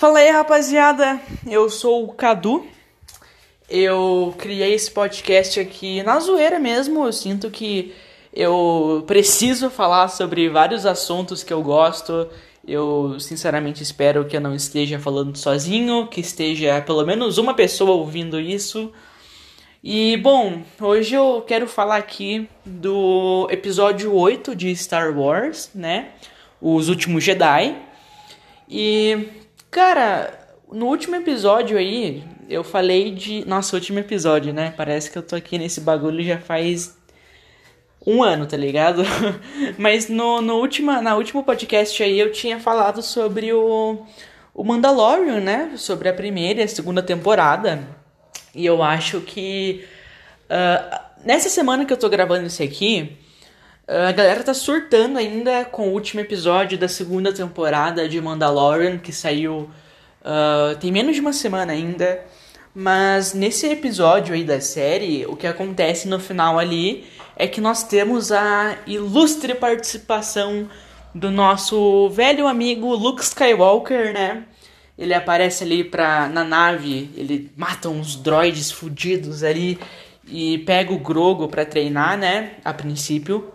Fala aí, rapaziada. Eu sou o Cadu. Eu criei esse podcast aqui na zoeira mesmo. Eu sinto que eu preciso falar sobre vários assuntos que eu gosto. Eu sinceramente espero que eu não esteja falando sozinho, que esteja pelo menos uma pessoa ouvindo isso. E bom, hoje eu quero falar aqui do episódio 8 de Star Wars, né? Os Últimos Jedi. E Cara, no último episódio aí, eu falei de. Nossa, último episódio, né? Parece que eu tô aqui nesse bagulho já faz um ano, tá ligado? Mas no, no última, na último podcast aí eu tinha falado sobre o, o Mandalorian, né? Sobre a primeira e a segunda temporada. E eu acho que. Uh, nessa semana que eu tô gravando isso aqui, a galera tá surtando ainda com o último episódio da segunda temporada de Mandalorian, que saiu uh, tem menos de uma semana ainda. Mas nesse episódio aí da série, o que acontece no final ali é que nós temos a ilustre participação do nosso velho amigo Luke Skywalker, né? Ele aparece ali pra, na nave, ele mata uns droids fudidos ali e pega o Grogo pra treinar, né? A princípio.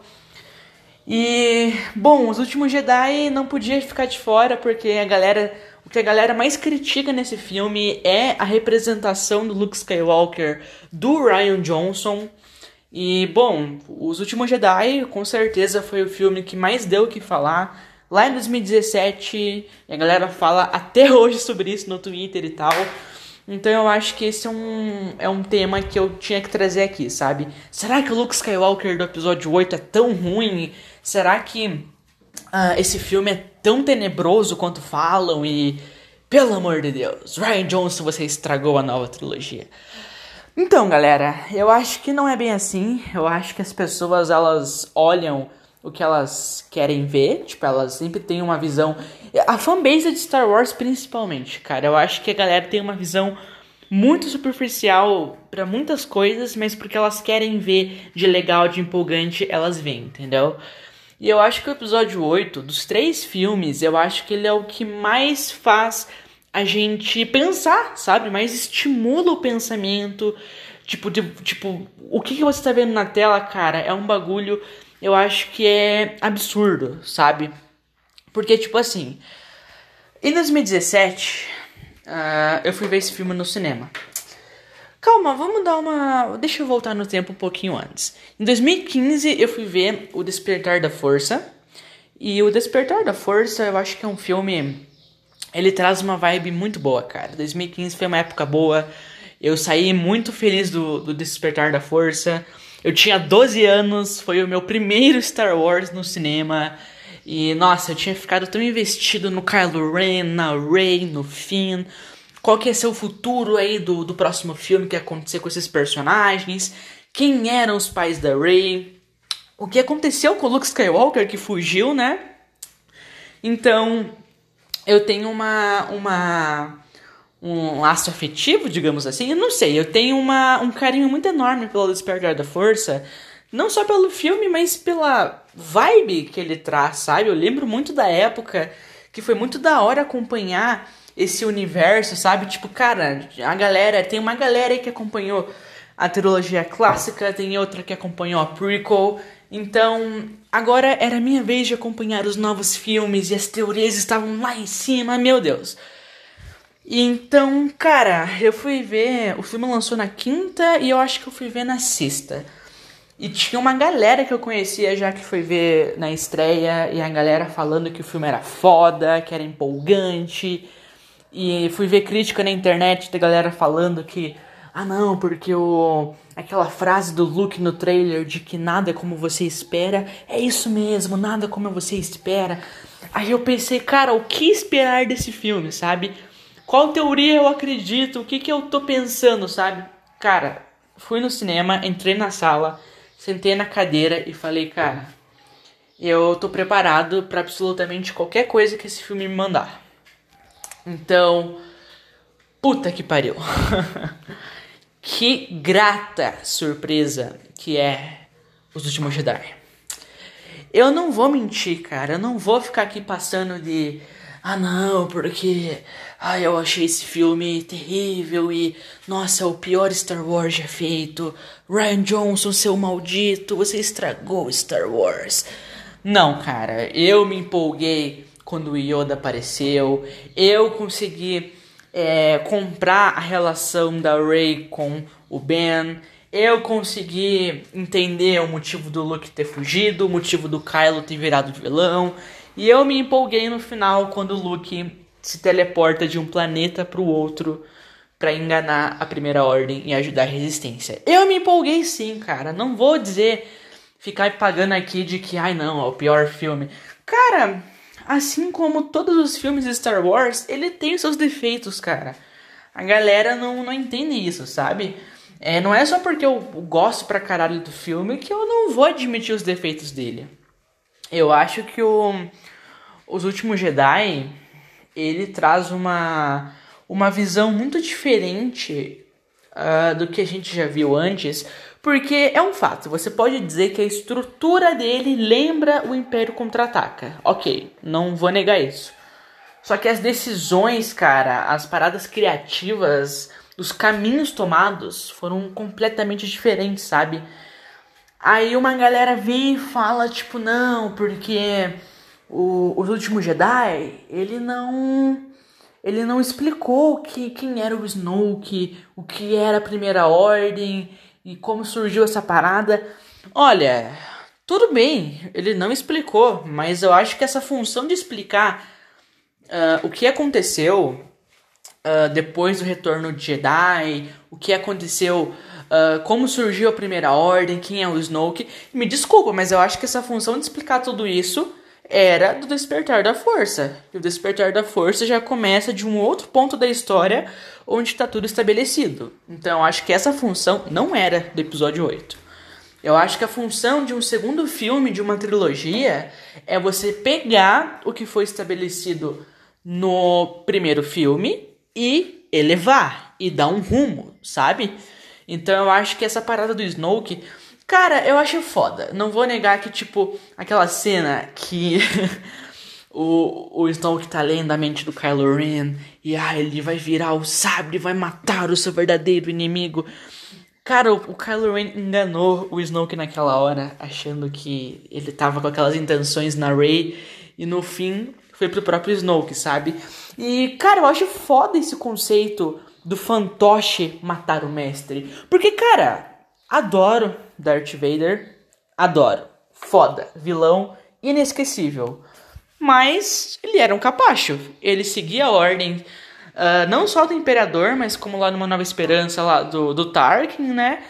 E, bom, os últimos Jedi não podia ficar de fora porque a galera, o que a galera mais critica nesse filme é a representação do Luke Skywalker do Ryan Johnson. E, bom, Os Últimos Jedi com certeza foi o filme que mais deu o que falar. Lá em 2017, a galera fala até hoje sobre isso no Twitter e tal. Então eu acho que esse é um, é um tema que eu tinha que trazer aqui, sabe? Será que o Luke Skywalker do episódio 8 é tão ruim? Será que uh, esse filme é tão tenebroso quanto falam? E, pelo amor de Deus, Ryan Johnson, você estragou a nova trilogia. Então, galera, eu acho que não é bem assim. Eu acho que as pessoas elas olham o que elas querem ver, tipo, elas sempre têm uma visão. A fanbase de Star Wars, principalmente, cara, eu acho que a galera tem uma visão muito superficial para muitas coisas, mas porque elas querem ver de legal, de empolgante, elas veem, entendeu? E eu acho que o episódio 8, dos três filmes, eu acho que ele é o que mais faz a gente pensar, sabe? Mais estimula o pensamento. Tipo, de, tipo, o que, que você tá vendo na tela, cara, é um bagulho, eu acho que é absurdo, sabe? Porque, tipo assim, em 2017, uh, eu fui ver esse filme no cinema. Calma, vamos dar uma. Deixa eu voltar no tempo um pouquinho antes. Em 2015 eu fui ver O Despertar da Força. E O Despertar da Força eu acho que é um filme. Ele traz uma vibe muito boa, cara. 2015 foi uma época boa. Eu saí muito feliz do, do Despertar da Força. Eu tinha 12 anos, foi o meu primeiro Star Wars no cinema. E nossa, eu tinha ficado tão investido no Kylo Ren, na Rey, no Finn qual que ia ser o futuro aí do, do próximo filme que ia acontecer com esses personagens, quem eram os pais da Rey, o que aconteceu com o Luke Skywalker que fugiu, né? Então, eu tenho uma uma um laço afetivo, digamos assim, eu não sei, eu tenho uma, um carinho muito enorme pelo Despertar da Força, não só pelo filme, mas pela vibe que ele traz, sabe? Eu lembro muito da época que foi muito da hora acompanhar esse universo, sabe? Tipo, cara, a galera, tem uma galera aí que acompanhou a trilogia clássica, tem outra que acompanhou a prequel. Então, agora era minha vez de acompanhar os novos filmes e as teorias estavam lá em cima, meu Deus. Então, cara, eu fui ver. O filme lançou na quinta e eu acho que eu fui ver na sexta. E tinha uma galera que eu conhecia já que foi ver na estreia, e a galera falando que o filme era foda, que era empolgante. E fui ver crítica na internet da galera falando que ah não, porque o aquela frase do Luke no trailer de que nada é como você espera, é isso mesmo, nada como você espera. Aí eu pensei, cara, o que esperar desse filme, sabe? Qual teoria eu acredito? O que que eu tô pensando, sabe? Cara, fui no cinema, entrei na sala, sentei na cadeira e falei, cara, eu tô preparado para absolutamente qualquer coisa que esse filme me mandar. Então, puta que pariu. que grata surpresa que é Os Últimos Jedi. Eu não vou mentir, cara. Eu não vou ficar aqui passando de. ah não, porque ah, eu achei esse filme terrível e nossa, é o pior Star Wars já feito. Ryan Johnson, seu maldito, você estragou Star Wars. Não, cara, eu me empolguei quando o Yoda apareceu. Eu consegui é, comprar a relação da Rey com o Ben. Eu consegui entender o motivo do Luke ter fugido, o motivo do Kylo ter virado vilão. E eu me empolguei no final quando o Luke se teleporta de um planeta para o outro para enganar a Primeira Ordem e ajudar a Resistência. Eu me empolguei sim, cara. Não vou dizer ficar pagando aqui de que, ai não, é o pior filme. Cara, assim como todos os filmes de Star Wars, ele tem seus defeitos, cara. A galera não, não entende isso, sabe? É, não é só porque eu gosto pra caralho do filme que eu não vou admitir os defeitos dele. Eu acho que o Os Últimos Jedi ele traz uma uma visão muito diferente uh, do que a gente já viu antes, porque é um fato, você pode dizer que a estrutura dele lembra o Império Contra-Ataca. Ok, não vou negar isso. Só que as decisões, cara, as paradas criativas, os caminhos tomados foram completamente diferentes, sabe? Aí uma galera vem e fala, tipo, não, porque o, os últimos Jedi, ele não. Ele não explicou que, quem era o Snoke, o que era a Primeira Ordem e como surgiu essa parada. Olha, tudo bem, ele não explicou, mas eu acho que essa função de explicar uh, o que aconteceu uh, depois do retorno de Jedi, o que aconteceu Uh, como surgiu a Primeira Ordem, quem é o Snoke. Me desculpa, mas eu acho que essa função de explicar tudo isso era do Despertar da Força. E o Despertar da Força já começa de um outro ponto da história onde está tudo estabelecido. Então acho que essa função não era do episódio 8. Eu acho que a função de um segundo filme, de uma trilogia, é você pegar o que foi estabelecido no primeiro filme e elevar e dar um rumo, sabe? Então eu acho que essa parada do Snoke, cara, eu acho foda. Não vou negar que, tipo, aquela cena que o, o Snoke tá lendo a mente do Kylo Ren e ah, ele vai virar o sabre, vai matar o seu verdadeiro inimigo. Cara, o, o Kylo Ren enganou o Snoke naquela hora, achando que ele tava com aquelas intenções na Rey e no fim foi pro próprio Snoke, sabe? E, cara, eu acho foda esse conceito do fantoche matar o mestre. Porque, cara, adoro Darth Vader. Adoro. Foda. Vilão inesquecível. Mas ele era um capacho. Ele seguia a ordem. Uh, não só do Imperador, mas como lá numa Nova Esperança lá do, do Tarkin, né?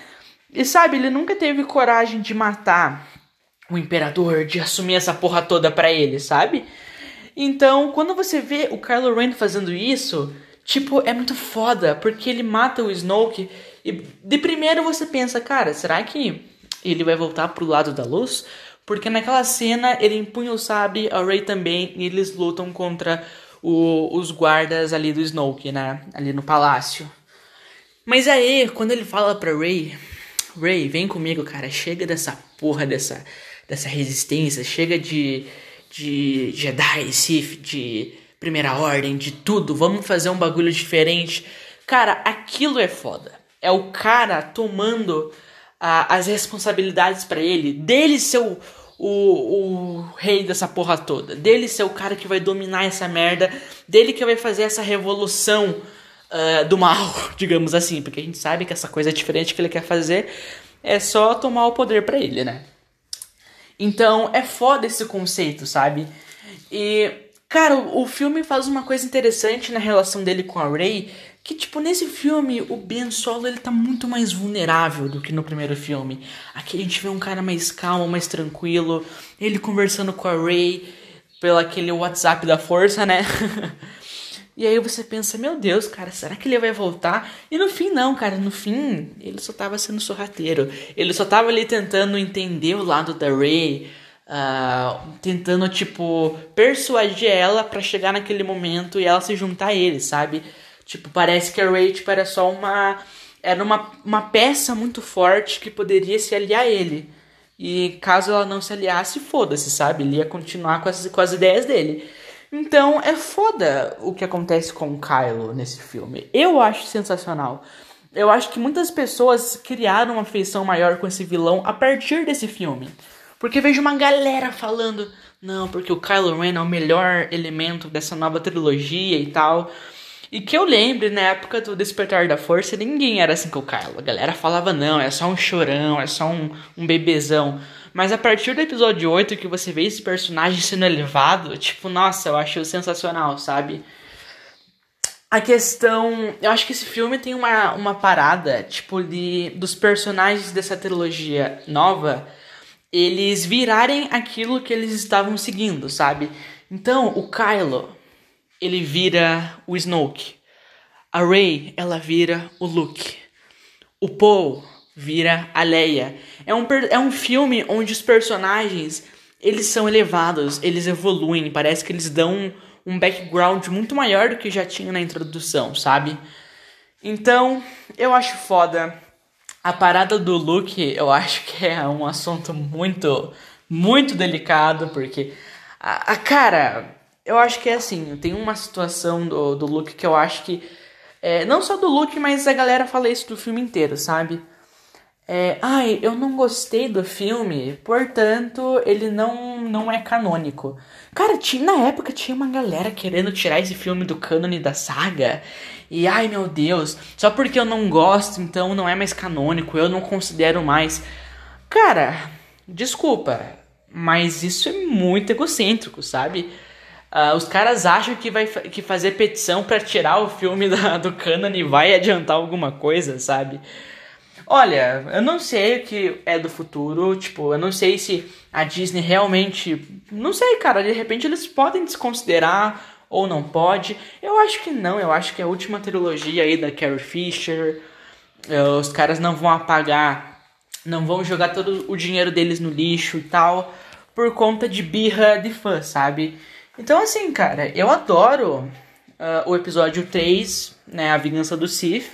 E sabe, ele nunca teve coragem de matar o Imperador, de assumir essa porra toda pra ele, sabe? Então, quando você vê o Kylo Ren fazendo isso, Tipo, é muito foda, porque ele mata o Snoke e de primeiro você pensa, cara, será que ele vai voltar pro lado da luz? Porque naquela cena ele empunha o sabre, a Rey também, e eles lutam contra o, os guardas ali do Snoke, né? Ali no palácio. Mas aí, quando ele fala pra Rey, Rey, vem comigo, cara, chega dessa porra dessa, dessa resistência, chega de, de Jedi, Sith, de primeira ordem, de tudo, vamos fazer um bagulho diferente. Cara, aquilo é foda. É o cara tomando uh, as responsabilidades para ele, dele ser o, o, o rei dessa porra toda, dele ser o cara que vai dominar essa merda, dele que vai fazer essa revolução uh, do mal, digamos assim, porque a gente sabe que essa coisa diferente que ele quer fazer é só tomar o poder para ele, né? Então é foda esse conceito, sabe? E Cara, o, filme faz uma coisa interessante na relação dele com a Rey, que tipo, nesse filme o Ben Solo ele tá muito mais vulnerável do que no primeiro filme. Aqui a gente vê um cara mais calmo, mais tranquilo, ele conversando com a Rey pelo aquele WhatsApp da força, né? e aí você pensa, meu Deus, cara, será que ele vai voltar? E no fim não, cara, no fim ele só tava sendo sorrateiro. Ele só tava ali tentando entender o lado da Rey Uh, tentando, tipo, persuadir ela para chegar naquele momento e ela se juntar a ele, sabe? Tipo, parece que a tipo, era só uma... Era uma, uma peça muito forte que poderia se aliar a ele. E caso ela não se aliasse, foda-se, sabe? Ele ia continuar com as, com as ideias dele. Então é foda o que acontece com o Kylo nesse filme. Eu acho sensacional. Eu acho que muitas pessoas criaram uma afeição maior com esse vilão a partir desse filme. Porque vejo uma galera falando, não, porque o Kylo Ren é o melhor elemento dessa nova trilogia e tal. E que eu lembre, na época do Despertar da Força, ninguém era assim com o Kylo. A galera falava, não, é só um chorão, é só um, um bebezão. Mas a partir do episódio 8 que você vê esse personagem sendo elevado, tipo, nossa, eu acho sensacional, sabe? A questão. Eu acho que esse filme tem uma, uma parada, tipo, de dos personagens dessa trilogia nova eles virarem aquilo que eles estavam seguindo, sabe? Então, o Kylo, ele vira o Snoke. A Rey, ela vira o Luke. O Poe vira a Leia. É um, é um filme onde os personagens eles são elevados, eles evoluem, parece que eles dão um background muito maior do que já tinha na introdução, sabe? Então, eu acho foda. A parada do Luke, eu acho que é um assunto muito, muito delicado, porque a, a cara, eu acho que é assim, tem uma situação do, do Luke que eu acho que é, não só do Luke, mas a galera fala isso do filme inteiro, sabe? É, ai, eu não gostei do filme, portanto, ele não, não é canônico. Cara, tinha, na época tinha uma galera querendo tirar esse filme do cânone da saga. E ai meu Deus, só porque eu não gosto, então não é mais canônico, eu não considero mais. Cara, desculpa, mas isso é muito egocêntrico, sabe? Uh, os caras acham que vai que fazer petição para tirar o filme da, do cânone vai adiantar alguma coisa, sabe? Olha, eu não sei o que é do futuro, tipo, eu não sei se a Disney realmente. Não sei, cara, de repente eles podem desconsiderar ou não pode. Eu acho que não, eu acho que a última trilogia aí da Carrie Fisher, eh, os caras não vão apagar, não vão jogar todo o dinheiro deles no lixo e tal, por conta de birra de fã, sabe? Então, assim, cara, eu adoro uh, o episódio 3, né, A Vingança do Sith.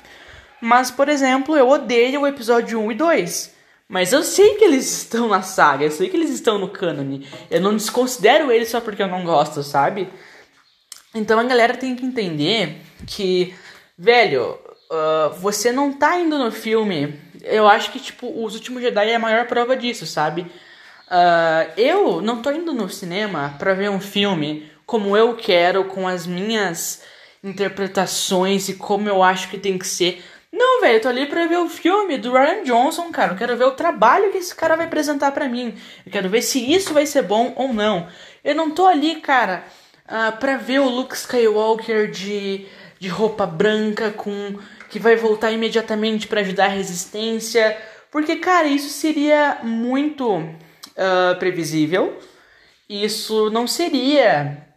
Mas, por exemplo, eu odeio o episódio 1 e 2. Mas eu sei que eles estão na saga, eu sei que eles estão no cânone. Eu não desconsidero eles só porque eu não gosto, sabe? Então a galera tem que entender que, velho, uh, você não tá indo no filme. Eu acho que, tipo, Os Últimos Jedi é a maior prova disso, sabe? Uh, eu não tô indo no cinema pra ver um filme como eu quero, com as minhas interpretações e como eu acho que tem que ser. Não, velho, eu tô ali pra ver o filme do Ryan Johnson, cara. Eu quero ver o trabalho que esse cara vai apresentar para mim. Eu quero ver se isso vai ser bom ou não. Eu não tô ali, cara, uh, pra ver o Luke Skywalker de, de roupa branca com que vai voltar imediatamente para ajudar a resistência. Porque, cara, isso seria muito uh, previsível. Isso não seria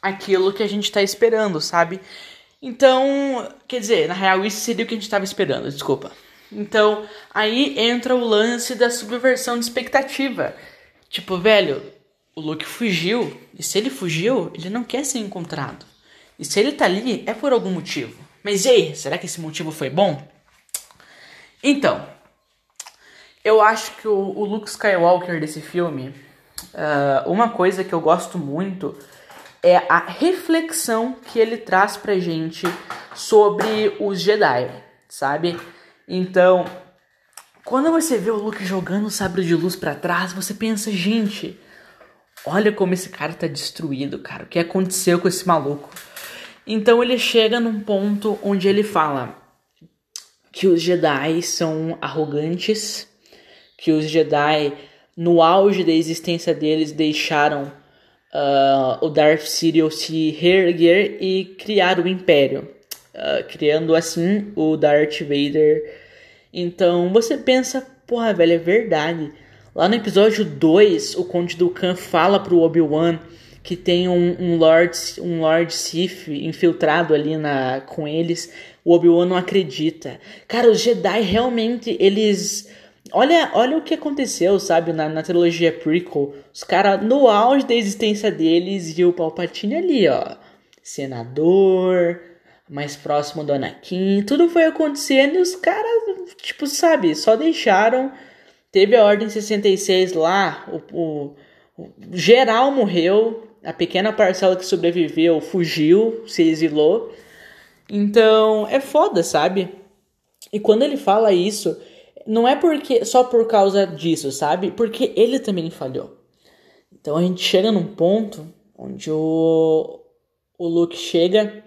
aquilo que a gente tá esperando, sabe? Então, quer dizer, na real, isso seria o que a gente estava esperando, desculpa. Então, aí entra o lance da subversão de expectativa. Tipo, velho, o Luke fugiu, e se ele fugiu, ele não quer ser encontrado. E se ele tá ali, é por algum motivo. Mas e aí, será que esse motivo foi bom? Então, eu acho que o, o Luke Skywalker desse filme, uh, uma coisa que eu gosto muito é a reflexão que ele traz pra gente sobre os Jedi, sabe? Então, quando você vê o Luke jogando o sabre de luz para trás, você pensa, gente, olha como esse cara tá destruído, cara. O que aconteceu com esse maluco? Então ele chega num ponto onde ele fala que os Jedi são arrogantes, que os Jedi no auge da existência deles deixaram uh, o Darth Sidious se reerguer e criar o Império, uh, criando assim o Darth Vader. Então você pensa, porra, velho, é verdade. Lá no episódio 2, o Conde Dukan fala pro Obi-Wan que tem um, um, Lord, um Lord Sith infiltrado ali na, com eles. O Obi-Wan não acredita. Cara, os Jedi realmente, eles Olha, olha o que aconteceu, sabe, na, na trilogia prequel. Os caras, no auge da existência deles, e o Palpatine ali, ó. Senador, mais próximo do Anakin. Tudo foi acontecendo e os caras, tipo, sabe, só deixaram. Teve a Ordem 66 lá, o, o, o geral morreu. A pequena parcela que sobreviveu fugiu, se exilou. Então, é foda, sabe? E quando ele fala isso, não é porque só por causa disso, sabe? Porque ele também falhou. Então a gente chega num ponto onde o, o Luke chega,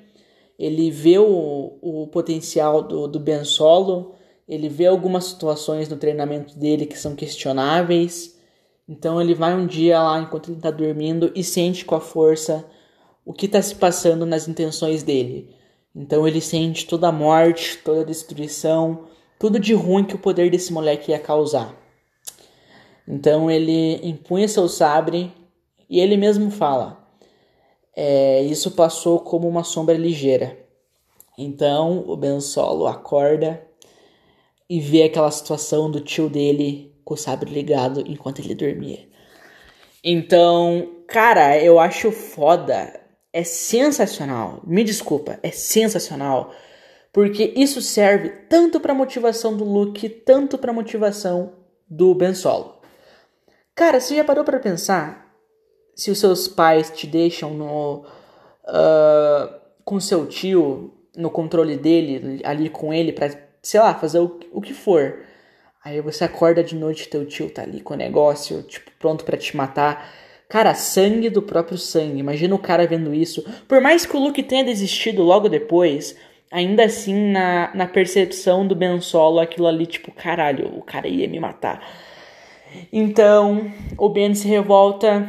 ele vê o, o potencial do, do Ben Solo, ele vê algumas situações no treinamento dele que são questionáveis. Então ele vai um dia lá enquanto ele está dormindo e sente com a força o que está se passando nas intenções dele. Então ele sente toda a morte, toda a destruição, tudo de ruim que o poder desse moleque ia causar. Então ele empunha seu sabre e ele mesmo fala: é, Isso passou como uma sombra ligeira. Então o Ben Solo acorda e vê aquela situação do tio dele com o sabre ligado enquanto ele dormia. Então, cara, eu acho foda. É sensacional. Me desculpa, é sensacional. Porque isso serve tanto para motivação do Luke, tanto para motivação do Ben Solo. Cara, você já parou para pensar se os seus pais te deixam no uh, com seu tio no controle dele, ali com ele para sei lá, fazer o, o que for. Aí você acorda de noite, teu tio tá ali com o negócio, tipo, pronto para te matar. Cara, sangue do próprio sangue. Imagina o cara vendo isso. Por mais que o Luke tenha desistido logo depois, ainda assim, na, na percepção do Ben Solo, aquilo ali, tipo, caralho, o cara ia me matar. Então, o Ben se revolta,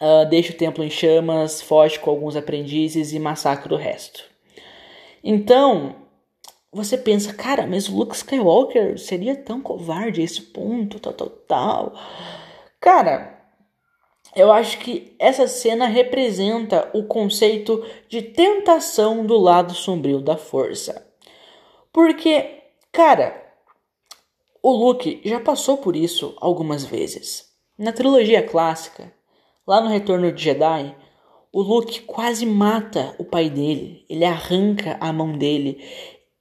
uh, deixa o templo em chamas, foge com alguns aprendizes e massacra o resto. Então, você pensa, cara, mas o Luke Skywalker seria tão covarde a esse ponto, tal, tal, tal. Cara, eu acho que essa cena representa o conceito de tentação do lado sombrio da força. Porque, cara, o Luke já passou por isso algumas vezes. Na trilogia clássica, lá no Retorno de Jedi, o Luke quase mata o pai dele, ele arranca a mão dele,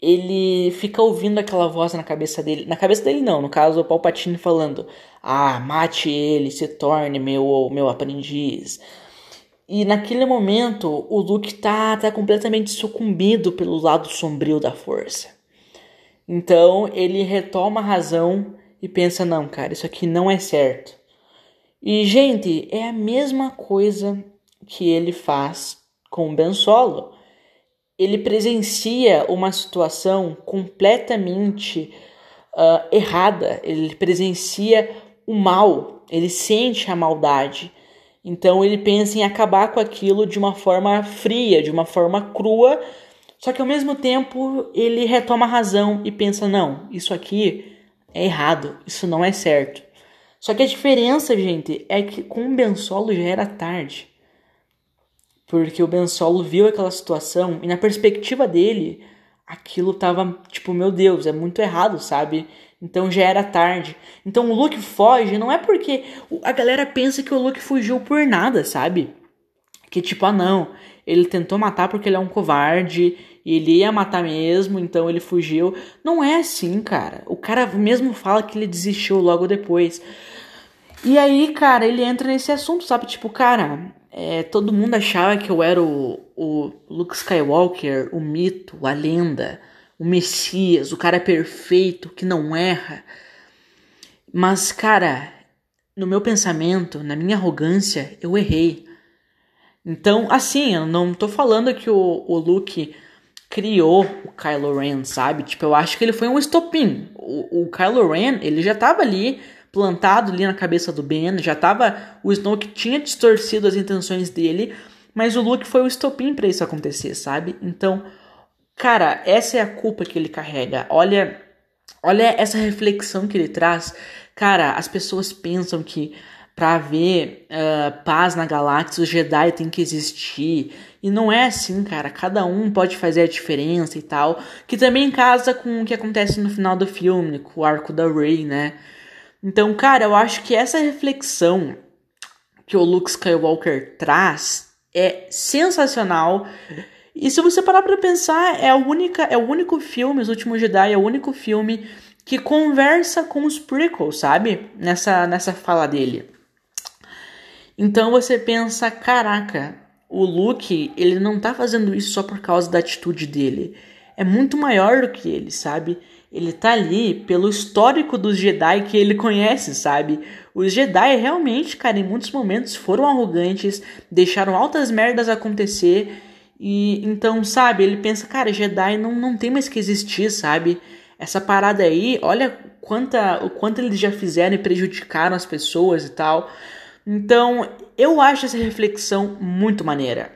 ele fica ouvindo aquela voz na cabeça dele. Na cabeça dele não, no caso o Palpatine falando: "Ah, mate ele, se torne meu meu aprendiz". E naquele momento, o Luke tá, tá completamente sucumbido pelo lado sombrio da força. Então, ele retoma a razão e pensa: "Não, cara, isso aqui não é certo". E gente, é a mesma coisa que ele faz com o Ben Solo ele presencia uma situação completamente uh, errada, ele presencia o mal, ele sente a maldade. Então ele pensa em acabar com aquilo de uma forma fria, de uma forma crua, só que ao mesmo tempo ele retoma a razão e pensa: não, isso aqui é errado, isso não é certo. Só que a diferença, gente, é que com o Ben Solo já era tarde porque o Ben Solo viu aquela situação e na perspectiva dele, aquilo tava tipo, meu Deus, é muito errado, sabe? Então já era tarde. Então o Luke foge não é porque a galera pensa que o Luke fugiu por nada, sabe? Que tipo, ah não, ele tentou matar porque ele é um covarde e ele ia matar mesmo, então ele fugiu. Não é assim, cara. O cara mesmo fala que ele desistiu logo depois. E aí, cara, ele entra nesse assunto, sabe? Tipo, cara, é, todo mundo achava que eu era o, o Luke Skywalker, o mito, a lenda, o Messias, o cara perfeito que não erra. Mas, cara, no meu pensamento, na minha arrogância, eu errei. Então, assim, eu não tô falando que o, o Luke criou o Kylo Ren, sabe? Tipo, eu acho que ele foi um estopim. O, o Kylo Ren, ele já tava ali plantado ali na cabeça do Ben, já tava o Snoke tinha distorcido as intenções dele, mas o Luke foi o estopim para isso acontecer, sabe? Então, cara, essa é a culpa que ele carrega. Olha, olha essa reflexão que ele traz. Cara, as pessoas pensam que para haver uh, paz na galáxia, os Jedi tem que existir. E não é assim, cara. Cada um pode fazer a diferença e tal. Que também casa com o que acontece no final do filme, com o arco da Rey, né? Então, cara, eu acho que essa reflexão que o Luke Skywalker traz é sensacional. E se você parar para pensar, é a única, é o único filme, Os Últimos Jedi, é o único filme que conversa com os prequels, sabe? Nessa nessa fala dele. Então você pensa, caraca, o Luke, ele não tá fazendo isso só por causa da atitude dele. É muito maior do que ele, sabe? Ele tá ali pelo histórico dos Jedi que ele conhece, sabe? Os Jedi realmente, cara, em muitos momentos foram arrogantes, deixaram altas merdas acontecer. E então, sabe, ele pensa, cara, Jedi não, não tem mais que existir, sabe? Essa parada aí, olha quanta, o quanto eles já fizeram e prejudicaram as pessoas e tal. Então, eu acho essa reflexão muito maneira.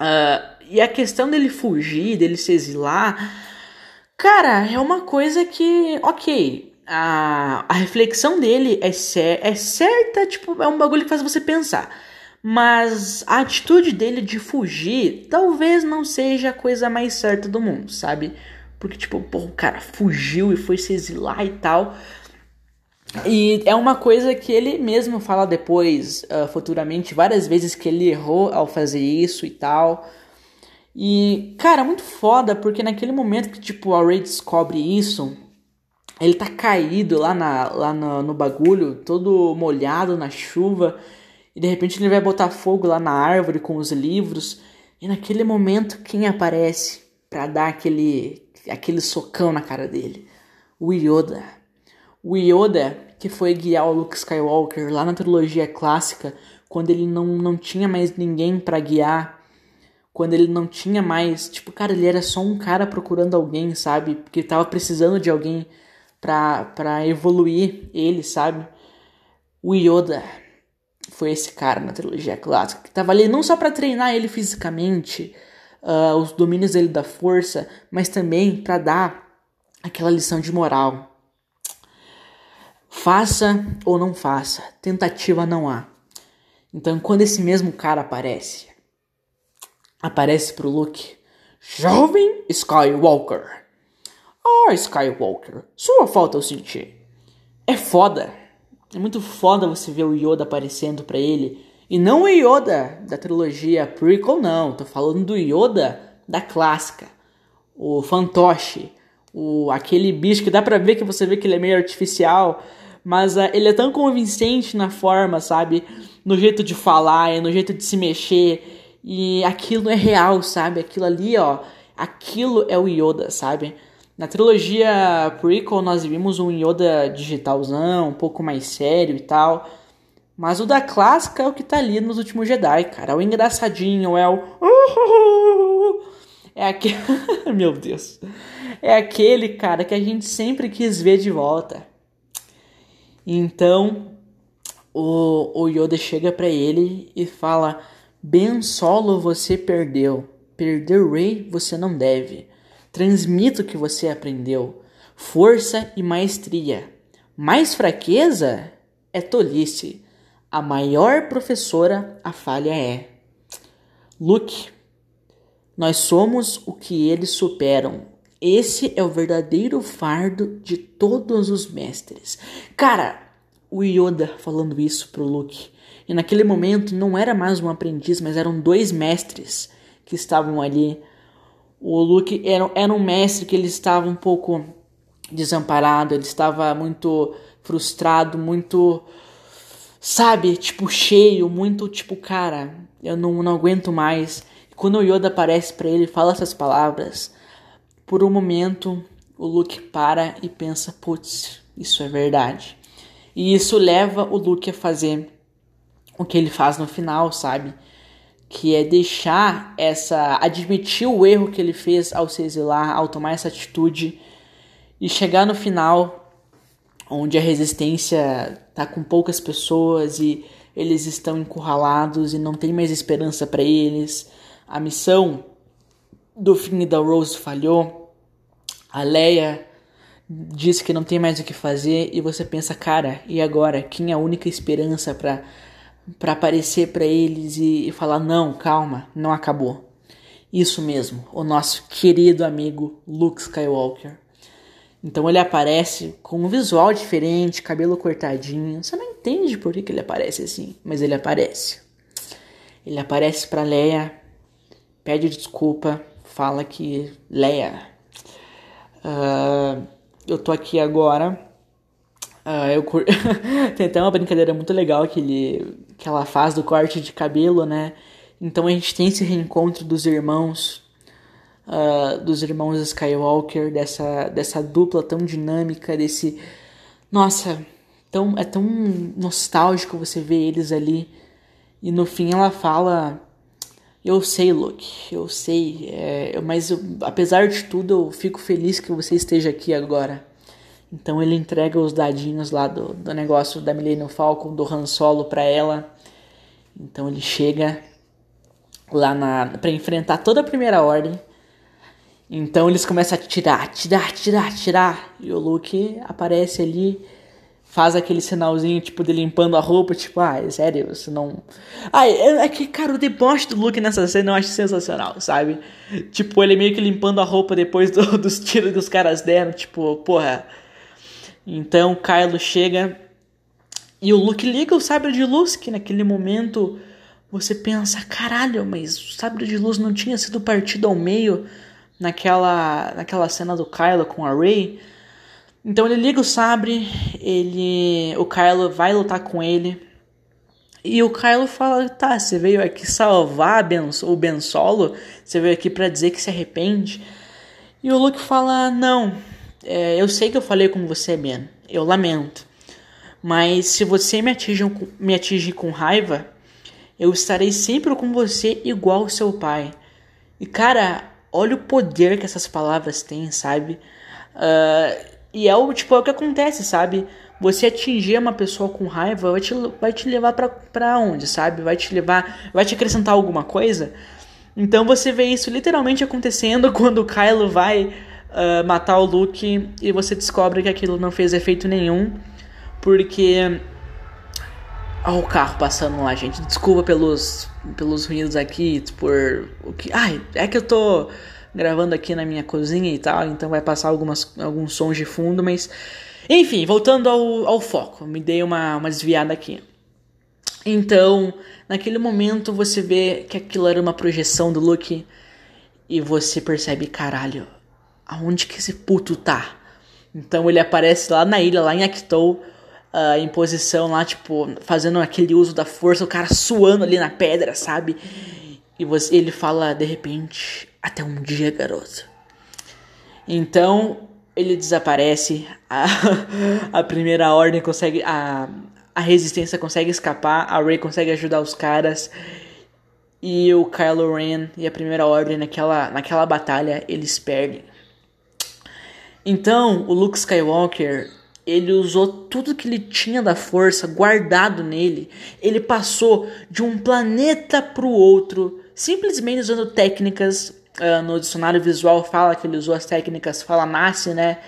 Uh, e a questão dele fugir, dele se exilar, cara, é uma coisa que, ok, a, a reflexão dele é, cer é certa, tipo, é um bagulho que faz você pensar. Mas a atitude dele de fugir talvez não seja a coisa mais certa do mundo, sabe? Porque, tipo, pô, o cara fugiu e foi se exilar e tal. E é uma coisa que ele mesmo fala depois, uh, futuramente, várias vezes que ele errou ao fazer isso e tal. E, cara, muito foda, porque naquele momento que, tipo, a Ray descobre isso, ele tá caído lá, na, lá no, no bagulho, todo molhado na chuva, e de repente ele vai botar fogo lá na árvore com os livros, e naquele momento quem aparece para dar aquele, aquele socão na cara dele? O Yoda. O Yoda, que foi guiar o Luke Skywalker lá na trilogia clássica, quando ele não, não tinha mais ninguém para guiar, quando ele não tinha mais, tipo, cara, ele era só um cara procurando alguém, sabe? Porque tava precisando de alguém pra, pra evoluir ele, sabe? O Yoda foi esse cara na trilogia clássica, que tava ali não só para treinar ele fisicamente, uh, os domínios dele da força, mas também para dar aquela lição de moral Faça ou não faça, tentativa não há. Então, quando esse mesmo cara aparece, aparece pro Luke, Jovem Skywalker. Ah, Skywalker, sua falta eu senti. É foda. É muito foda você ver o Yoda aparecendo para ele. E não o Yoda da trilogia prequel, não. Tô falando do Yoda da clássica. O fantoche. O, aquele bicho que dá pra ver que você vê que ele é meio artificial mas uh, ele é tão convincente na forma, sabe? No jeito de falar, no jeito de se mexer. E aquilo é real, sabe? Aquilo ali, ó. Aquilo é o Yoda, sabe? Na trilogia prequel nós vimos um Yoda digitalzão, um pouco mais sério e tal. Mas o da clássica é o que tá ali nos últimos Jedi, cara. É o engraçadinho, é o. É aquele. Meu Deus. É aquele, cara, que a gente sempre quis ver de volta. Então o, o Yoda chega para ele e fala: Ben Solo você perdeu. Perder Rey você não deve. Transmito o que você aprendeu. Força e maestria. Mais fraqueza é tolice. A maior professora a falha é. Luke, nós somos o que eles superam. Esse é o verdadeiro fardo de todos os mestres. Cara, o Yoda falando isso pro Luke. E naquele momento não era mais um aprendiz, mas eram dois mestres que estavam ali. O Luke era, era um mestre que ele estava um pouco desamparado, ele estava muito frustrado, muito, sabe, tipo cheio, muito tipo, cara, eu não, não aguento mais. E quando o Yoda aparece para ele, fala essas palavras, por um momento, o Luke para e pensa: putz, isso é verdade. E isso leva o Luke a fazer o que ele faz no final, sabe? Que é deixar essa. admitir o erro que ele fez ao se exilar, ao tomar essa atitude e chegar no final, onde a resistência tá com poucas pessoas e eles estão encurralados e não tem mais esperança para eles. A missão do fim da Rose falhou. A Leia disse que não tem mais o que fazer e você pensa, cara, e agora? Quem é a única esperança para para aparecer para eles e, falar não, calma, não acabou. Isso mesmo, o nosso querido amigo Luke Skywalker. Então ele aparece com um visual diferente, cabelo cortadinho. Você não entende por que, que ele aparece assim, mas ele aparece. Ele aparece para Leia, pede desculpa, fala que Leia, uh, eu tô aqui agora. Uh, eu cur... Tem até uma brincadeira muito legal que ele que ela faz do corte de cabelo, né? Então a gente tem esse reencontro dos irmãos, uh, dos irmãos Skywalker, dessa, dessa dupla tão dinâmica, desse. Nossa, tão, é tão nostálgico você ver eles ali. E no fim ela fala. Eu sei, Luke, eu sei, é, mas eu, apesar de tudo, eu fico feliz que você esteja aqui agora. Então ele entrega os dadinhos lá do, do negócio da Millennium Falcon, do Han Solo pra ela. Então ele chega lá na para enfrentar toda a primeira ordem. Então eles começam a tirar, tirar, tirar, tirar. E o Luke aparece ali, faz aquele sinalzinho, tipo, de limpando a roupa, tipo, ah, é sério, você não. Ah, é, é que, cara, o deboche do Luke nessa cena eu acho sensacional, sabe? Tipo, ele meio que limpando a roupa depois do, dos tiros que os caras deram, tipo, porra. Então Kylo chega e o Luke liga o sabre de luz, que naquele momento você pensa, caralho, mas o sabre de luz não tinha sido partido ao meio naquela, naquela cena do Kylo com a Rey. Então ele liga o sabre, ele, o Kylo vai lutar com ele. E o Kylo fala: "Tá, você veio aqui salvar ben, o Ben Solo? Você veio aqui para dizer que se arrepende?" E o Luke fala: "Não, é, eu sei que eu falei com você, Ben. Eu lamento. Mas se você me atinge, me atinge com raiva, eu estarei sempre com você igual seu pai. E cara, olha o poder que essas palavras têm, sabe? Uh, e é o, tipo, é o que acontece, sabe? Você atingir uma pessoa com raiva vai te, vai te levar pra, pra onde, sabe? Vai te levar. Vai te acrescentar alguma coisa. Então você vê isso literalmente acontecendo quando o Kylo vai uh, matar o Luke e você descobre que aquilo não fez efeito nenhum. Porque Olha o carro passando lá, gente. Desculpa pelos, pelos ruídos aqui, por o que. Ai, é que eu tô gravando aqui na minha cozinha e tal, então vai passar algumas, alguns sons de fundo, mas. Enfim, voltando ao, ao foco, me dei uma, uma desviada aqui. Então, naquele momento você vê que aquilo era uma projeção do Luke e você percebe, caralho, aonde que esse puto tá? Então ele aparece lá na ilha, lá em Actou uh, em posição lá, tipo, fazendo aquele uso da força, o cara suando ali na pedra, sabe? E você, ele fala de repente, até um dia, garoto. Então ele desaparece, a, a primeira ordem consegue, a, a resistência consegue escapar, a Rey consegue ajudar os caras. E o Kylo Ren e a primeira ordem naquela, naquela batalha eles perdem. Então o Luke Skywalker ele usou tudo que ele tinha da força guardado nele. Ele passou de um planeta para o outro, simplesmente usando técnicas. Uh, no dicionário visual fala que ele usou as técnicas fala nasce, né?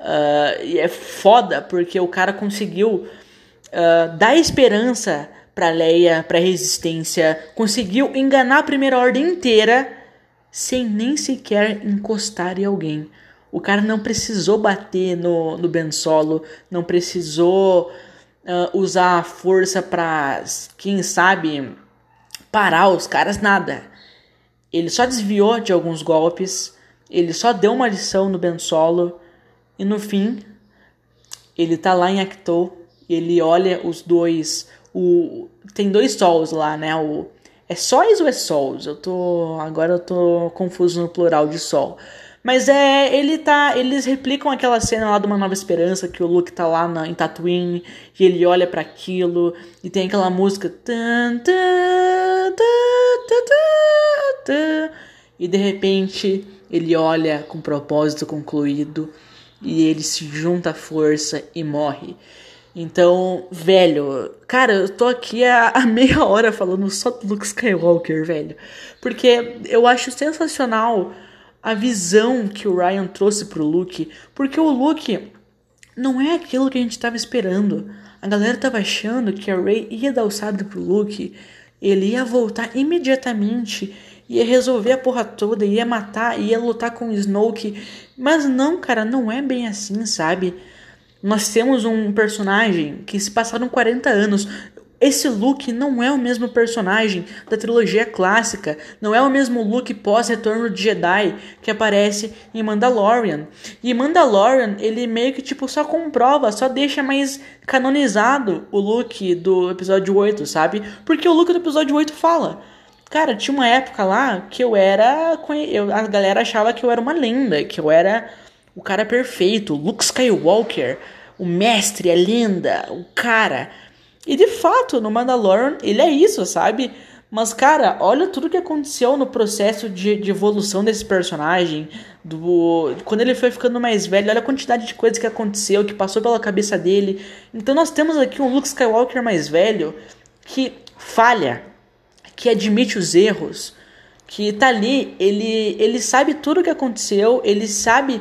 Uh, e é foda porque o cara conseguiu uh, dar esperança para Leia, para Resistência, conseguiu enganar a Primeira Ordem inteira sem nem sequer encostar em alguém. O cara não precisou bater no, no Ben Solo, não precisou uh, usar a força pra, quem sabe, parar os caras, nada. Ele só desviou de alguns golpes, ele só deu uma lição no Ben Solo, e no fim, ele tá lá em Acto, ele olha os dois. O, tem dois sols lá, né? O, é sóis ou é sols? Eu tô. Agora eu tô confuso no plural de sol. Mas é, ele tá, eles replicam aquela cena lá de uma Nova Esperança que o Luke tá lá na, em Tatooine e ele olha para aquilo e tem aquela música e de repente ele olha com propósito concluído e ele se junta à força e morre. Então, velho, cara, eu tô aqui há, há meia hora falando só do Luke Skywalker, velho. Porque eu acho sensacional a visão que o Ryan trouxe pro Luke, porque o Luke não é aquilo que a gente estava esperando. A galera tava achando que a Rey ia dar o sabre pro Luke, ele ia voltar imediatamente, ia resolver a porra toda, ia matar, ia lutar com o Snoke. Mas não, cara, não é bem assim, sabe? Nós temos um personagem que se passaram 40 anos. Esse Luke não é o mesmo personagem da trilogia clássica, não é o mesmo Luke pós-retorno de Jedi que aparece em Mandalorian. E Mandalorian, ele meio que tipo só comprova, só deixa mais canonizado o Luke do episódio 8, sabe? Porque o Luke do episódio 8 fala: Cara, tinha uma época lá que eu era. Eu, a galera achava que eu era uma lenda, que eu era o cara perfeito, Luke Skywalker, o mestre, a lenda, o cara. E de fato, no Mandalorian, ele é isso, sabe? Mas, cara, olha tudo que aconteceu no processo de, de evolução desse personagem. Do, quando ele foi ficando mais velho, olha a quantidade de coisas que aconteceu, que passou pela cabeça dele. Então nós temos aqui um Luke Skywalker mais velho que falha, que admite os erros, que tá ali, ele, ele sabe tudo o que aconteceu, ele sabe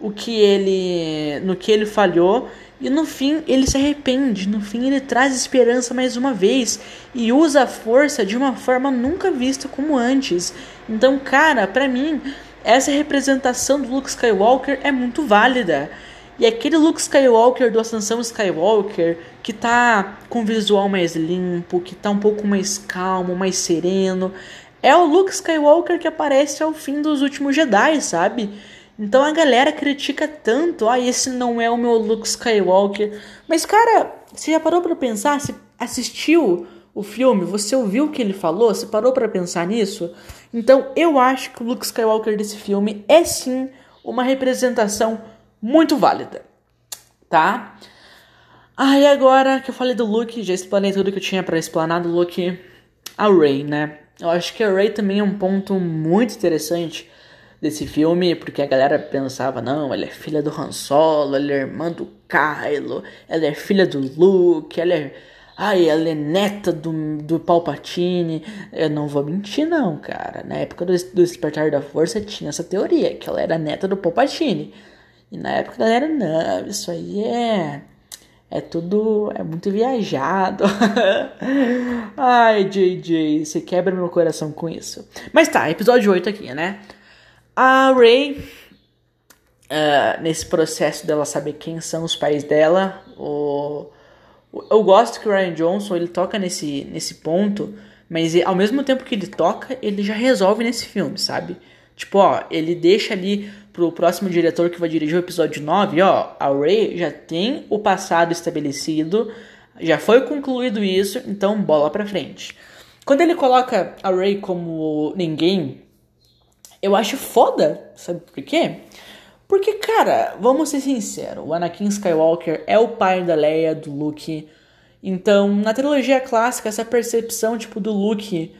o que ele no que ele falhou e no fim ele se arrepende, no fim ele traz esperança mais uma vez e usa a força de uma forma nunca vista como antes. Então, cara, para mim, essa representação do Luke Skywalker é muito válida. E aquele Luke Skywalker do Ascensão Skywalker, que tá com visual mais limpo, que tá um pouco mais calmo, mais sereno, é o Luke Skywalker que aparece ao fim dos últimos Jedi, sabe? Então a galera critica tanto, ah, esse não é o meu Luke Skywalker. Mas cara, você já parou para pensar? Você assistiu o filme? Você ouviu o que ele falou? Você parou para pensar nisso? Então eu acho que o Luke Skywalker desse filme é sim uma representação muito válida, tá? Ah, e agora que eu falei do Luke, já explanei tudo que eu tinha para explanar do Luke, a Rey, né? Eu acho que a Rey também é um ponto muito interessante desse filme, porque a galera pensava, não, ela é filha do Han Solo, ela é irmã do Kylo, ela é filha do Luke, ela é. Ai, ela é neta do, do Palpatine. Eu não vou mentir, não, cara. Na época do, do Despertar da Força tinha essa teoria, que ela era neta do Palpatine. E na época a galera, não, isso aí é. É tudo. É muito viajado. Ai, JJ, você quebra meu coração com isso. Mas tá, episódio 8 aqui, né? A Ray, uh, nesse processo dela saber quem são os pais dela, o, eu gosto que o Ryan Johnson ele toca nesse, nesse ponto, mas ao mesmo tempo que ele toca, ele já resolve nesse filme, sabe? Tipo, ó, ele deixa ali pro próximo diretor que vai dirigir o episódio 9, ó, a Ray já tem o passado estabelecido, já foi concluído isso, então bola pra frente. Quando ele coloca a Ray como ninguém, eu acho foda, sabe por quê? Porque, cara, vamos ser sinceros, o Anakin Skywalker é o pai da Leia, do Luke. Então, na trilogia clássica, essa percepção, tipo, do Luke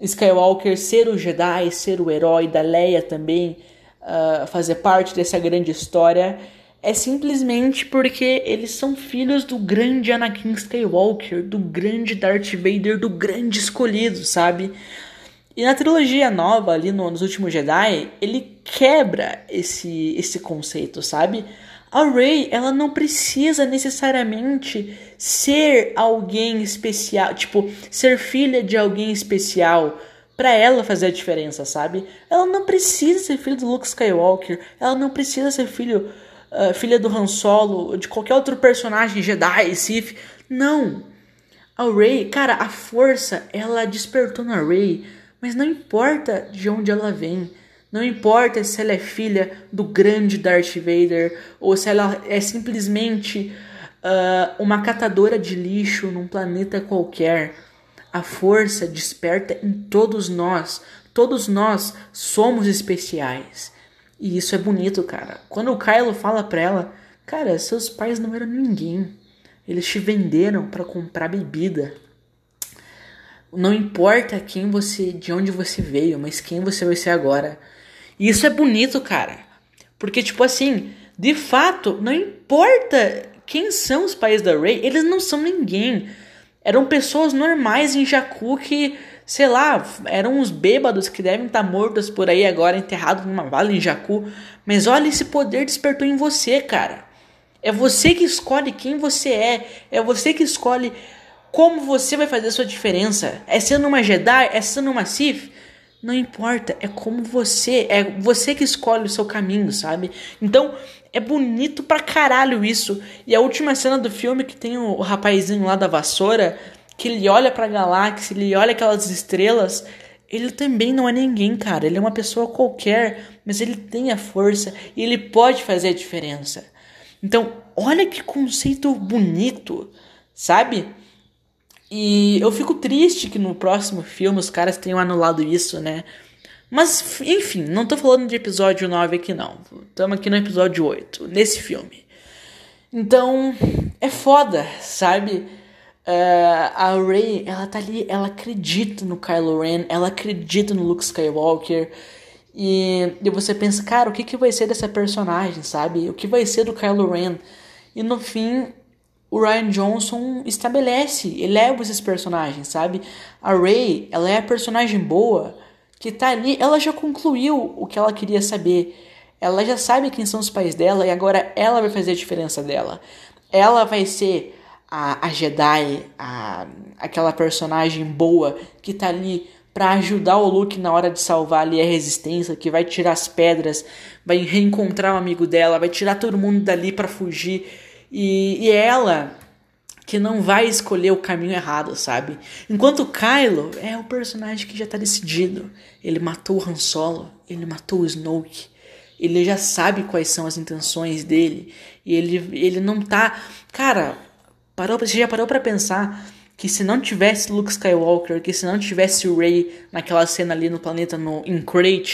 Skywalker ser o Jedi, ser o herói, da Leia também uh, fazer parte dessa grande história, é simplesmente porque eles são filhos do grande Anakin Skywalker, do grande Darth Vader, do grande escolhido, sabe? E na trilogia nova, ali no, nos últimos Jedi, ele quebra esse, esse conceito, sabe? A Rey, ela não precisa necessariamente ser alguém especial, tipo, ser filha de alguém especial para ela fazer a diferença, sabe? Ela não precisa ser filha do Luke Skywalker, ela não precisa ser filho, uh, filha do Han Solo, de qualquer outro personagem Jedi, Sith. Não. A Rey, cara, a força, ela despertou na Rey mas não importa de onde ela vem, não importa se ela é filha do grande Darth Vader ou se ela é simplesmente uh, uma catadora de lixo num planeta qualquer. A força desperta em todos nós. Todos nós somos especiais. E isso é bonito, cara. Quando o Kylo fala pra ela, cara, seus pais não eram ninguém. Eles te venderam para comprar bebida. Não importa quem você, de onde você veio, mas quem você vai ser agora. E isso é bonito, cara. Porque, tipo assim, de fato, não importa quem são os pais da Ray, eles não são ninguém. Eram pessoas normais em Jakku que, sei lá, eram uns bêbados que devem estar mortos por aí agora, enterrados numa vala em Jakku. Mas olha, esse poder despertou em você, cara. É você que escolhe quem você é. É você que escolhe como você vai fazer a sua diferença? É sendo uma Jedi? É sendo uma Sith? Não importa, é como você, é você que escolhe o seu caminho, sabe? Então, é bonito pra caralho isso. E a última cena do filme que tem o, o rapazinho lá da vassoura que ele olha para a galáxia, ele olha aquelas estrelas, ele também não é ninguém, cara. Ele é uma pessoa qualquer, mas ele tem a força e ele pode fazer a diferença. Então, olha que conceito bonito, sabe? E eu fico triste que no próximo filme os caras tenham anulado isso, né? Mas, enfim, não tô falando de episódio 9 aqui não. Estamos aqui no episódio 8, nesse filme. Então, é foda, sabe? Uh, a Rey, ela tá ali, ela acredita no Kylo Ren, ela acredita no Luke Skywalker. E, e você pensa, cara, o que, que vai ser dessa personagem, sabe? O que vai ser do Kylo Ren? E no fim, o Ryan Johnson estabelece, eleva esses personagens, sabe? A Rey, ela é a personagem boa que tá ali, ela já concluiu o que ela queria saber. Ela já sabe quem são os pais dela e agora ela vai fazer a diferença dela. Ela vai ser a, a Jedi, a, aquela personagem boa que tá ali para ajudar o Luke na hora de salvar ali a resistência, que vai tirar as pedras, vai reencontrar o um amigo dela, vai tirar todo mundo dali para fugir. E, e ela que não vai escolher o caminho errado, sabe? Enquanto Kylo é o personagem que já tá decidido. Ele matou o Han Solo, ele matou o Snoke. Ele já sabe quais são as intenções dele. E ele, ele não tá. Cara, parou, você já parou para pensar que se não tivesse Luke Skywalker, que se não tivesse o Rey naquela cena ali no planeta, no em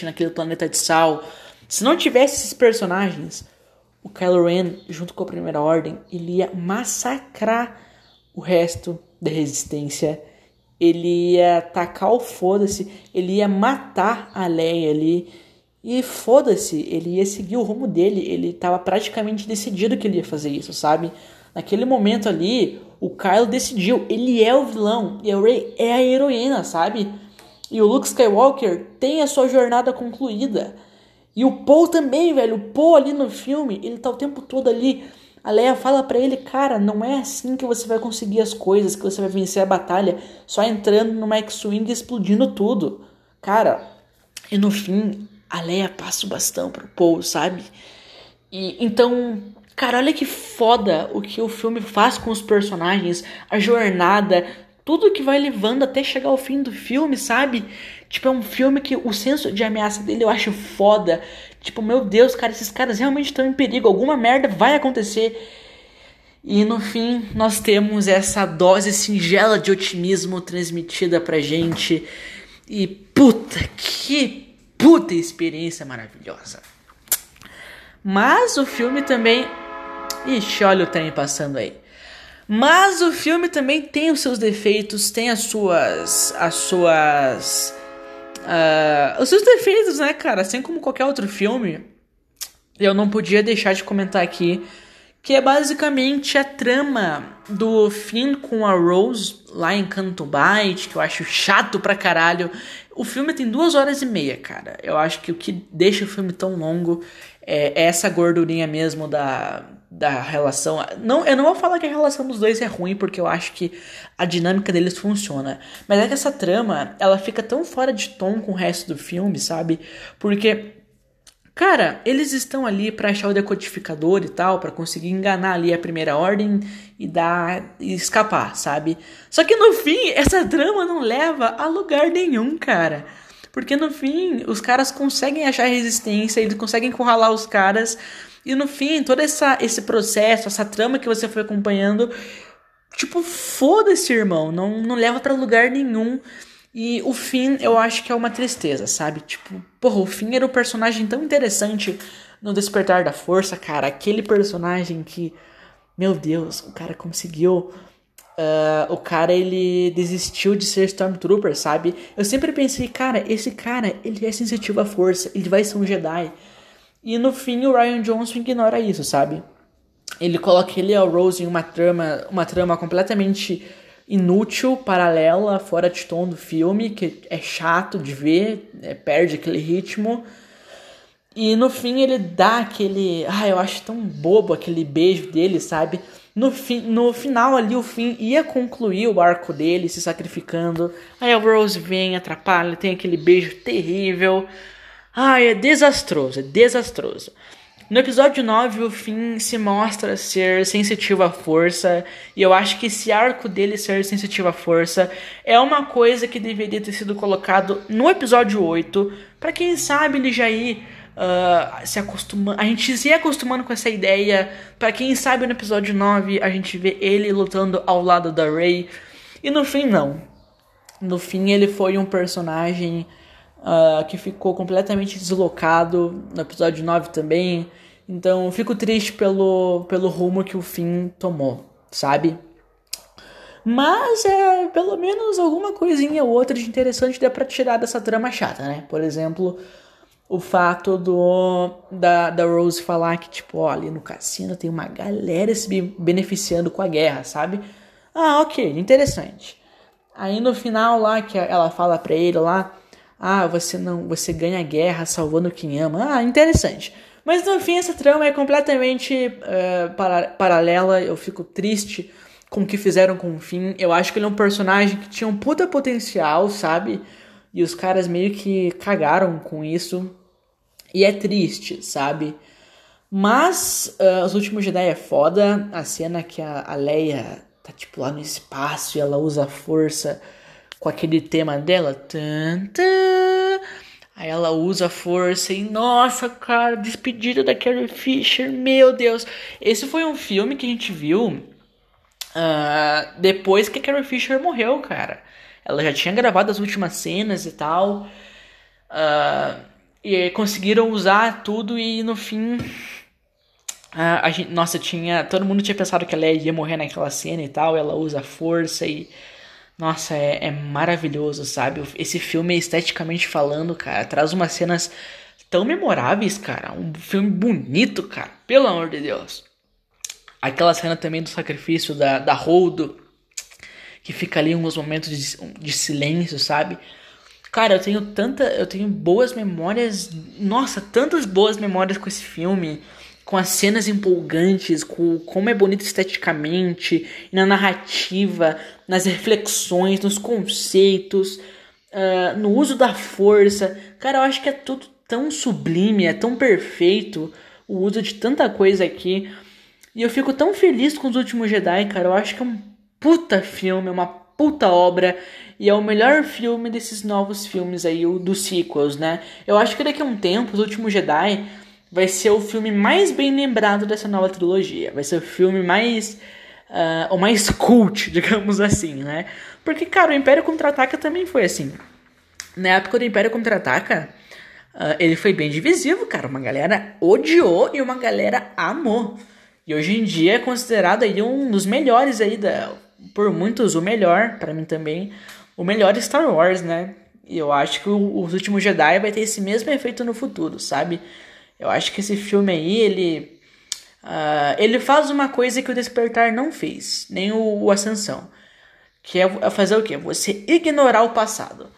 naquele planeta de sal, se não tivesse esses personagens, o Kylo Ren, junto com a Primeira Ordem, ele ia massacrar o resto da resistência. Ele ia tacar o foda-se, ele ia matar a Leia ali. E foda-se, ele ia seguir o rumo dele. Ele estava praticamente decidido que ele ia fazer isso, sabe? Naquele momento ali, o Kylo decidiu, ele é o vilão e a Rey é a heroína, sabe? E o Luke Skywalker tem a sua jornada concluída. E o Paul também, velho. O Paul ali no filme, ele tá o tempo todo ali. A Leia fala para ele, cara, não é assim que você vai conseguir as coisas, que você vai vencer a batalha, só entrando no X-Wing e explodindo tudo. Cara, e no fim, a Leia passa o bastão pro Paul, sabe? E então, cara, olha que foda o que o filme faz com os personagens, a jornada, tudo que vai levando até chegar ao fim do filme, sabe? Tipo, é um filme que o senso de ameaça dele eu acho foda. Tipo, meu Deus, cara, esses caras realmente estão em perigo. Alguma merda vai acontecer. E no fim, nós temos essa dose singela de otimismo transmitida pra gente. E puta, que puta experiência maravilhosa. Mas o filme também. Ixi, olha o trem passando aí. Mas o filme também tem os seus defeitos, tem as suas. as suas Uh, os seus defeitos, né, cara? Assim como qualquer outro filme, eu não podia deixar de comentar aqui que é basicamente a trama do Finn com a Rose lá em Canto Bight, que eu acho chato pra caralho. O filme tem duas horas e meia, cara. Eu acho que o que deixa o filme tão longo é essa gordurinha mesmo da, da relação. Não, eu não vou falar que a relação dos dois é ruim, porque eu acho que a dinâmica deles funciona. Mas é que essa trama, ela fica tão fora de tom com o resto do filme, sabe? Porque Cara, eles estão ali para achar o decodificador e tal, para conseguir enganar ali a primeira ordem e dar e escapar, sabe? Só que no fim, essa trama não leva a lugar nenhum, cara. Porque no fim, os caras conseguem achar resistência, eles conseguem encurralar os caras e no fim, todo essa, esse processo, essa trama que você foi acompanhando, tipo, foda-se, irmão, não, não leva para lugar nenhum. E o fim, eu acho que é uma tristeza, sabe? Tipo, porra, o fim era um personagem tão interessante no Despertar da Força, cara. Aquele personagem que, meu Deus, o cara conseguiu. Uh, o cara ele desistiu de ser Stormtrooper, sabe? Eu sempre pensei, cara, esse cara ele é sensitivo à força, ele vai ser um Jedi. E no fim o Ryan Johnson ignora isso, sabe? Ele coloca ele e a Rose em uma trama, uma trama completamente inútil, paralela, fora de tom do filme, que é chato de ver, é, perde aquele ritmo. E no fim ele dá aquele. Ah, eu acho tão bobo aquele beijo dele, sabe? No, fi, no final ali, o fim ia concluir o arco dele se sacrificando. Aí a Rose vem, atrapalha, tem aquele beijo terrível. Ai, é desastroso, é desastroso. No episódio 9, o Finn se mostra ser sensitivo à força, e eu acho que esse arco dele ser sensitivo à força é uma coisa que deveria ter sido colocado no episódio 8, para quem sabe ele já ir uh, se acostumando, a gente se acostumando com essa ideia, para quem sabe no episódio 9 a gente vê ele lutando ao lado da Rey, e no fim não. No fim ele foi um personagem uh, que ficou completamente deslocado, no episódio 9 também, então fico triste pelo, pelo rumo que o fim tomou, sabe? Mas é pelo menos alguma coisinha ou outra de interessante dá pra tirar dessa trama chata, né? Por exemplo, o fato do da, da Rose falar que, tipo, ó, ali no cassino tem uma galera se beneficiando com a guerra, sabe? Ah, ok, interessante. Aí no final lá que ela fala pra ele lá, ah, você não, você ganha a guerra salvando quem ama. Ah, interessante. Mas no fim, essa trama é completamente uh, para paralela. Eu fico triste com o que fizeram com o Finn. Eu acho que ele é um personagem que tinha um puta potencial, sabe? E os caras meio que cagaram com isso. E é triste, sabe? Mas uh, Os Últimos Jedi é foda. A cena que a, a Leia tá tipo lá no espaço e ela usa a força com aquele tema dela. Tan, tan, Aí ela usa a força e, nossa, cara, despedida da Carrie Fisher, meu Deus. Esse foi um filme que a gente viu uh, depois que a Carrie Fisher morreu, cara. Ela já tinha gravado as últimas cenas e tal. Uh, e conseguiram usar tudo e no fim. Uh, gente, nossa, tinha. Todo mundo tinha pensado que ela ia morrer naquela cena e tal. Ela usa a força e nossa, é, é maravilhoso, sabe? Esse filme, esteticamente falando, cara, traz umas cenas tão memoráveis, cara. Um filme bonito, cara. Pelo amor de Deus. Aquela cena também do sacrifício da, da Holdo, que fica ali uns momentos de, de silêncio, sabe? Cara, eu tenho tanta. Eu tenho boas memórias. Nossa, tantas boas memórias com esse filme com as cenas empolgantes, com como é bonito esteticamente, na narrativa, nas reflexões, nos conceitos, uh, no uso da força. Cara, eu acho que é tudo tão sublime, é tão perfeito o uso de tanta coisa aqui. E eu fico tão feliz com os últimos Jedi, cara. Eu acho que é um puta filme, uma puta obra. E é o melhor filme desses novos filmes aí, dos sequels, né? Eu acho que daqui a um tempo, os últimos Jedi vai ser o filme mais bem lembrado dessa nova trilogia. Vai ser o filme mais. Uh, o mais cult, digamos assim, né? Porque, cara, o Império Contra-Ataca também foi assim. Na época do Império Contra-Ataca, uh, ele foi bem divisivo, cara. Uma galera odiou e uma galera amou. E hoje em dia é considerado aí um dos melhores aí, da, por muitos o melhor, para mim também, o melhor Star Wars, né? E eu acho que o, Os Últimos Jedi vai ter esse mesmo efeito no futuro, sabe? Eu acho que esse filme aí, ele. Uh, ele faz uma coisa que o Despertar não fez, nem o, o Ascensão. Que é, é fazer o quê? Você ignorar o passado.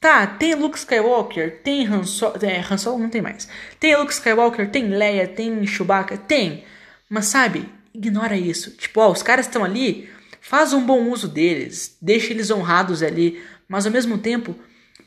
Tá, tem Luke Skywalker, tem Han Solo, é, Han Solo não tem mais. Tem Luke Skywalker, tem Leia, tem Chewbacca, tem. Mas sabe, ignora isso. Tipo, ó, os caras estão ali, faz um bom uso deles, deixa eles honrados ali, mas ao mesmo tempo,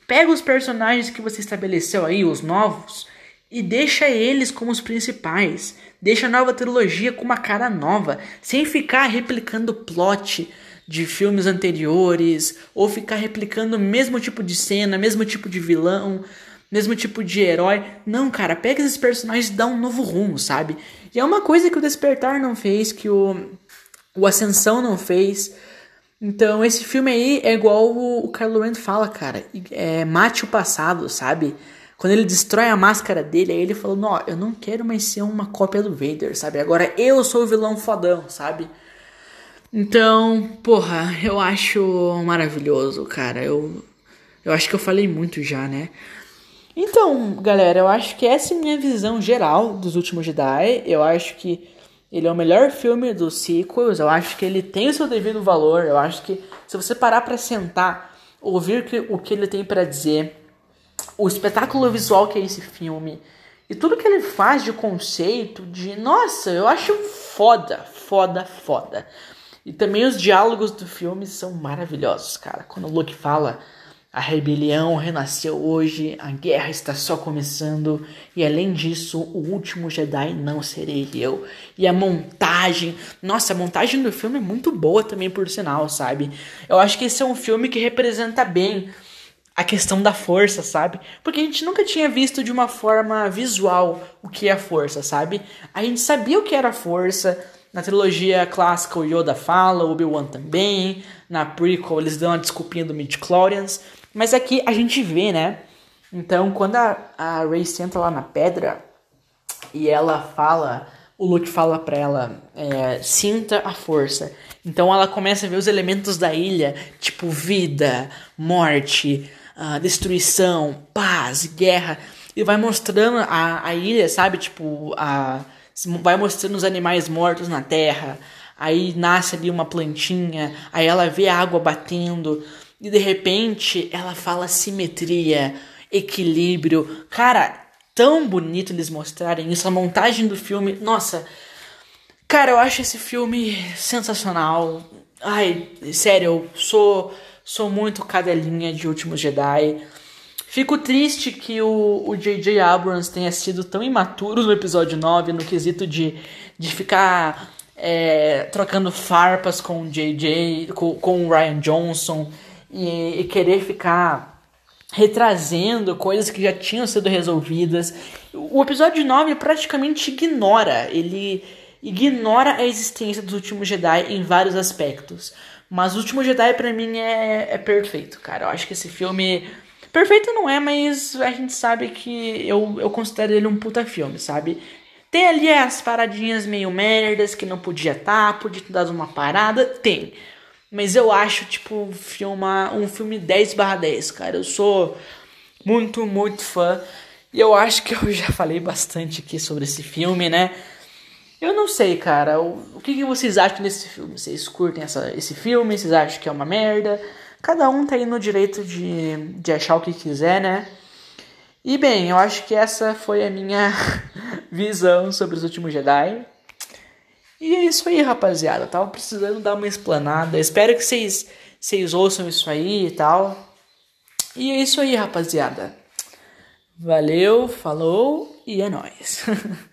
pega os personagens que você estabeleceu aí, os novos, e deixa eles como os principais. Deixa a nova trilogia com uma cara nova, sem ficar replicando plot de filmes anteriores ou ficar replicando o mesmo tipo de cena, mesmo tipo de vilão, mesmo tipo de herói. Não, cara, pega esses personagens e dá um novo rumo, sabe? E é uma coisa que o Despertar não fez, que o, o Ascensão não fez. Então, esse filme aí é igual o, o Kylo Ren fala, cara. É, mate o passado, sabe? Quando ele destrói a máscara dele, aí ele falou: Não, eu não quero mais ser uma cópia do Vader, sabe? Agora eu sou o vilão fodão, sabe? Então, porra, eu acho maravilhoso, cara. Eu, eu acho que eu falei muito já, né? Então, galera, eu acho que essa é a minha visão geral dos últimos Jedi. Eu acho que ele é o melhor filme dos sequels. Eu acho que ele tem o seu devido valor. Eu acho que se você parar para sentar, ouvir o que ele tem para dizer, o espetáculo visual que é esse filme e tudo que ele faz de conceito, de nossa, eu acho foda, foda, foda. E também os diálogos do filme são maravilhosos, cara. Quando o Luke fala A rebelião renasceu hoje, a guerra está só começando, e além disso, o último Jedi não serei eu. E a montagem, nossa, a montagem do filme é muito boa também, por sinal, sabe? Eu acho que esse é um filme que representa bem a questão da força, sabe? Porque a gente nunca tinha visto de uma forma visual o que é a força, sabe? A gente sabia o que era a força, na trilogia clássica o Yoda fala, o Obi-Wan também. Na prequel eles dão a desculpinha do midi-chlorians. Mas aqui a gente vê, né? Então quando a, a Rey senta lá na pedra e ela fala... O Luke fala pra ela, é, sinta a força. Então ela começa a ver os elementos da ilha, tipo vida, morte, destruição, paz, guerra. E vai mostrando a, a ilha, sabe? Tipo, a vai mostrando os animais mortos na terra, aí nasce ali uma plantinha, aí ela vê a água batendo, e de repente ela fala simetria, equilíbrio. Cara, tão bonito eles mostrarem isso, a montagem do filme, nossa. Cara, eu acho esse filme sensacional. Ai, sério, eu sou sou muito cadelinha de Últimos Jedi. Fico triste que o J.J. Abrams tenha sido tão imaturo no episódio 9, no quesito de, de ficar é, trocando farpas com o J.J., com, com o Ryan Johnson, e, e querer ficar retrazendo coisas que já tinham sido resolvidas. O episódio 9 praticamente ignora, ele ignora a existência dos últimos Jedi em vários aspectos. Mas o último Jedi para mim é, é perfeito, cara. Eu acho que esse filme Perfeito não é, mas a gente sabe que eu, eu considero ele um puta filme, sabe? Tem ali as paradinhas meio merdas que não podia estar, tá, podia ter dado uma parada, tem. Mas eu acho, tipo, filma, um filme 10 barra 10, cara. Eu sou muito, muito fã. E eu acho que eu já falei bastante aqui sobre esse filme, né? Eu não sei, cara. O, o que, que, vocês acham desse filme? Vocês curtem essa, esse filme? Vocês acham que é uma merda? Cada um tá no direito de, de achar o que quiser, né? E bem, eu acho que essa foi a minha visão sobre os últimos Jedi. E é isso aí, rapaziada. tava precisando dar uma explanada. Espero que vocês, vocês ouçam isso aí e tal. E é isso aí, rapaziada. Valeu, falou e é nóis.